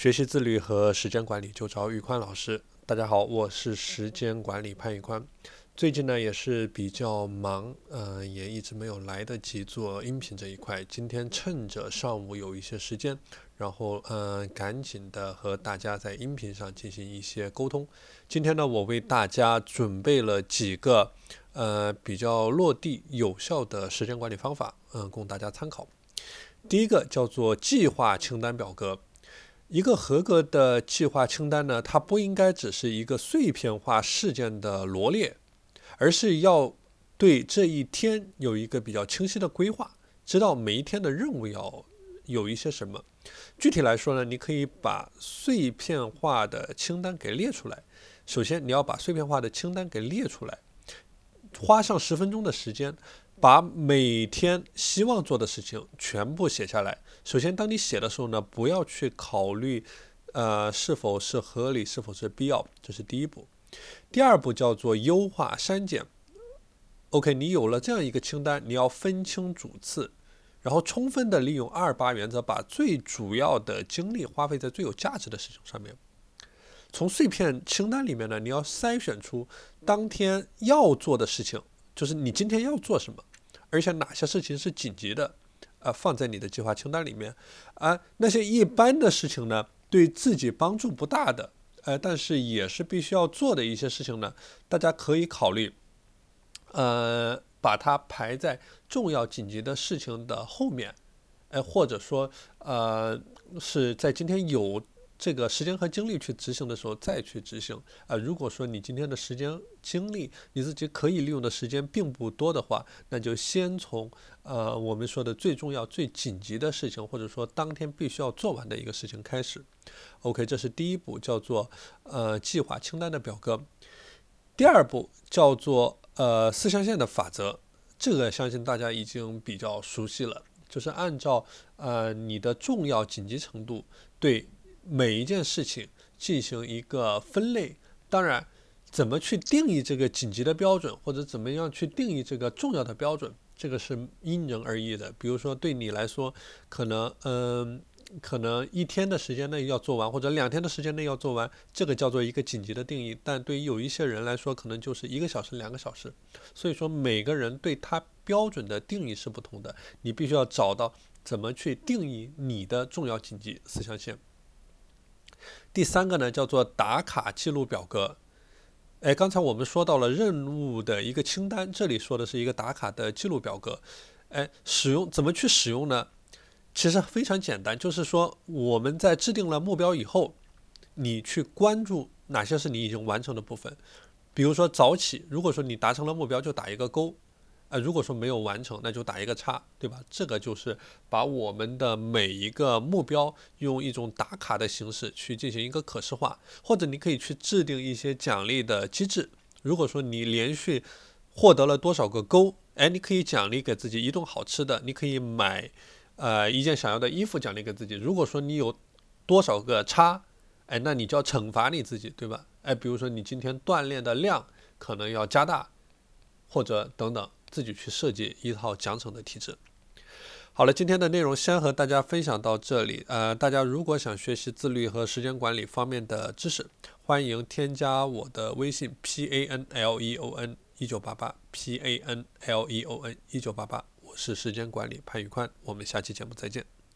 学习自律和时间管理就找宇宽老师。大家好，我是时间管理潘宇宽。最近呢也是比较忙，呃，也一直没有来得及做音频这一块。今天趁着上午有一些时间，然后呃，赶紧的和大家在音频上进行一些沟通。今天呢，我为大家准备了几个呃比较落地有效的时间管理方法，嗯，供大家参考。第一个叫做计划清单表格。一个合格的计划清单呢，它不应该只是一个碎片化事件的罗列，而是要对这一天有一个比较清晰的规划，知道每一天的任务要有一些什么。具体来说呢，你可以把碎片化的清单给列出来。首先，你要把碎片化的清单给列出来，花上十分钟的时间。把每天希望做的事情全部写下来。首先，当你写的时候呢，不要去考虑，呃，是否是合理，是否是必要，这是第一步。第二步叫做优化删减。OK，你有了这样一个清单，你要分清主次，然后充分的利用二八原则，把最主要的精力花费在最有价值的事情上面。从碎片清单里面呢，你要筛选出当天要做的事情，就是你今天要做什么。而且哪些事情是紧急的，呃，放在你的计划清单里面，啊，那些一般的事情呢，对自己帮助不大的，呃，但是也是必须要做的一些事情呢，大家可以考虑，呃，把它排在重要紧急的事情的后面，哎，或者说，呃，是在今天有。这个时间和精力去执行的时候再去执行啊。如果说你今天的时间精力你自己可以利用的时间并不多的话，那就先从呃我们说的最重要、最紧急的事情，或者说当天必须要做完的一个事情开始。OK，这是第一步，叫做呃计划清单的表格。第二步叫做呃四象限的法则，这个相信大家已经比较熟悉了，就是按照呃你的重要紧急程度对。每一件事情进行一个分类，当然，怎么去定义这个紧急的标准，或者怎么样去定义这个重要的标准，这个是因人而异的。比如说，对你来说，可能，嗯，可能一天的时间内要做完，或者两天的时间内要做完，这个叫做一个紧急的定义。但对于有一些人来说，可能就是一个小时、两个小时。所以说，每个人对他标准的定义是不同的。你必须要找到怎么去定义你的重要紧急四象限。第三个呢，叫做打卡记录表格。哎，刚才我们说到了任务的一个清单，这里说的是一个打卡的记录表格。哎，使用怎么去使用呢？其实非常简单，就是说我们在制定了目标以后，你去关注哪些是你已经完成的部分。比如说早起，如果说你达成了目标，就打一个勾。啊，如果说没有完成，那就打一个叉，对吧？这个就是把我们的每一个目标用一种打卡的形式去进行一个可视化，或者你可以去制定一些奖励的机制。如果说你连续获得了多少个勾，哎，你可以奖励给自己一顿好吃的，你可以买呃一件想要的衣服奖励给自己。如果说你有多少个叉，哎，那你就要惩罚你自己，对吧？哎，比如说你今天锻炼的量可能要加大，或者等等。自己去设计一套奖惩的体制。好了，今天的内容先和大家分享到这里。呃，大家如果想学习自律和时间管理方面的知识，欢迎添加我的微信 p a n l e o n 一九八八 p a n l e o n 一九八八，我是时间管理潘宇宽，我们下期节目再见。